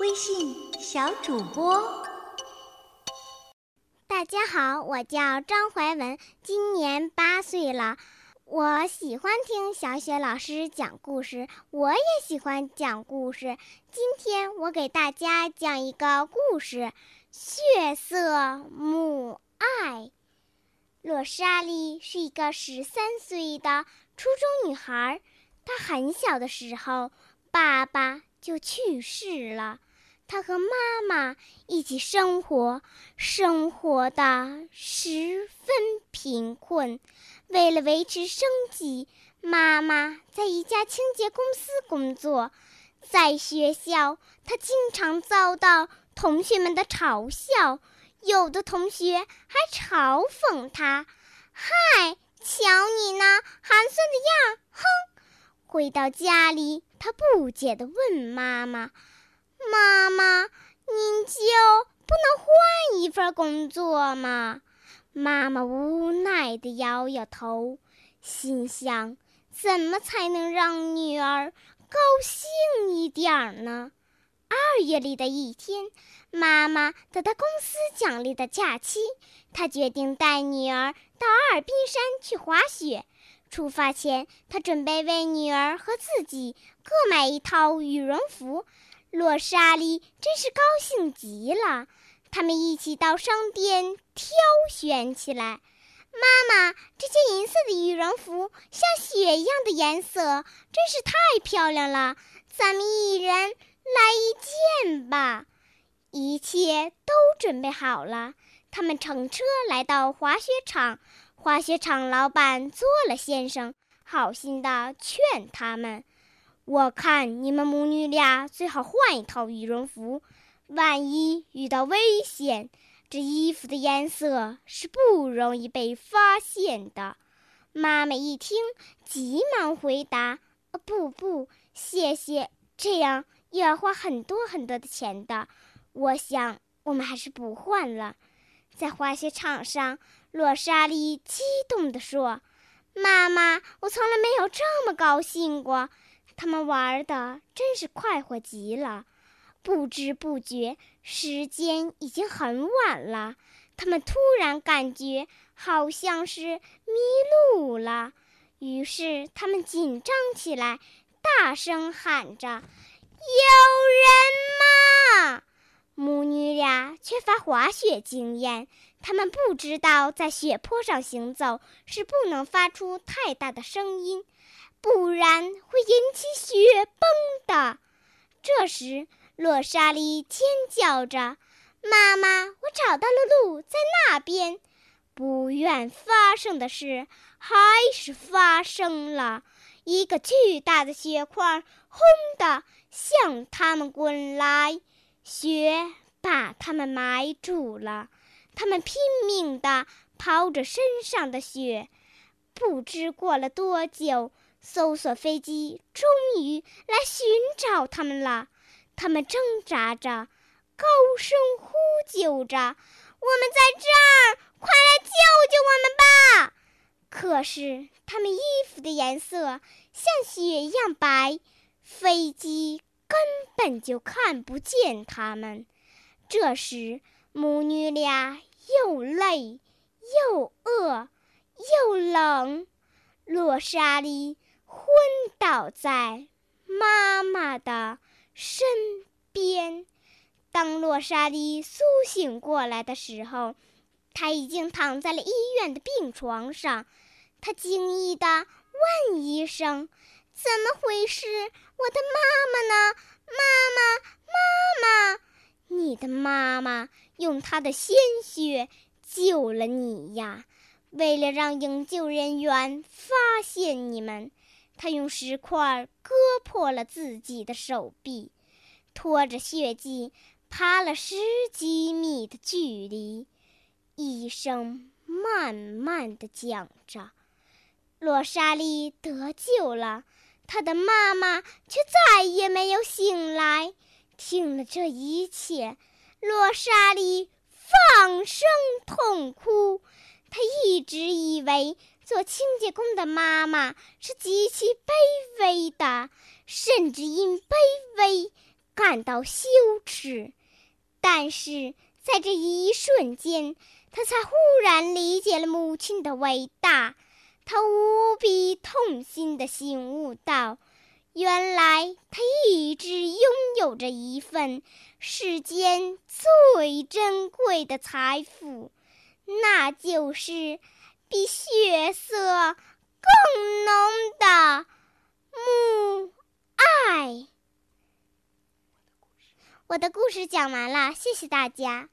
微信小主播。大家好，我叫张怀文，今年八岁了。我喜欢听小雪老师讲故事，我也喜欢讲故事。今天我给大家讲一个故事《血色母爱》。洛莎莉是一个十三岁的初中女孩，她很小的时候，爸爸就去世了。他和妈妈一起生活，生活的十分贫困。为了维持生计，妈妈在一家清洁公司工作。在学校，他经常遭到同学们的嘲笑，有的同学还嘲讽他：“嗨，瞧你那寒酸的样！”哼。回到家里，他不解地问妈妈。妈妈，您就不能换一份工作吗？妈妈无奈地摇摇头，心想：怎么才能让女儿高兴一点呢？二月里的一天，妈妈得到公司奖励的假期，她决定带女儿到阿尔滨山去滑雪。出发前，她准备为女儿和自己各买一套羽绒服。洛莎莉真是高兴极了，他们一起到商店挑选起来。妈妈，这件银色的羽绒服像雪一样的颜色，真是太漂亮了。咱们一人来一件吧。一切都准备好了，他们乘车来到滑雪场。滑雪场老板做了先生，好心地劝他们。我看你们母女俩最好换一套羽绒服，万一遇到危险，这衣服的颜色是不容易被发现的。妈妈一听，急忙回答：“不不，谢谢，这样又要花很多很多的钱的。我想我们还是不换了。”在滑雪场上，洛莎莉激动地说：“妈妈，我从来没有这么高兴过。”他们玩的真是快活极了，不知不觉时间已经很晚了。他们突然感觉好像是迷路了，于是他们紧张起来，大声喊着：“有人吗？”母女俩缺乏滑雪经验，他们不知道在雪坡上行走是不能发出太大的声音。不然会引起雪崩的。这时，洛莎莉尖叫着：“妈妈，我找到了路，在那边！”不愿发生的事还是发生了，一个巨大的雪块“轰”的向他们滚来，雪把他们埋住了。他们拼命地刨着身上的雪，不知过了多久。搜索飞机终于来寻找他们了，他们挣扎着，高声呼救着：“我们在这儿，快来救救我们吧！”可是他们衣服的颜色像雪一样白，飞机根本就看不见他们。这时，母女俩又累又饿又冷，洛莎莉。昏倒在妈妈的身边。当洛莎莉苏醒过来的时候，她已经躺在了医院的病床上。她惊异地问医生：“怎么回事？我的妈妈呢？妈妈，妈妈！你的妈妈用她的鲜血救了你呀！为了让营救人员发现你们。”他用石块割破了自己的手臂，拖着血迹爬了十几米的距离。医生慢慢的讲着：“洛莎莉得救了，她的妈妈却再也没有醒来。”听了这一切，洛莎莉放声痛哭。她一直以为。做清洁工的妈妈是极其卑微的，甚至因卑微感到羞耻。但是在这一瞬间，他才忽然理解了母亲的伟大。他无比痛心地醒悟到，原来他一直拥有着一份世间最珍贵的财富，那就是比血色更浓的母爱。我的故事讲完了，谢谢大家。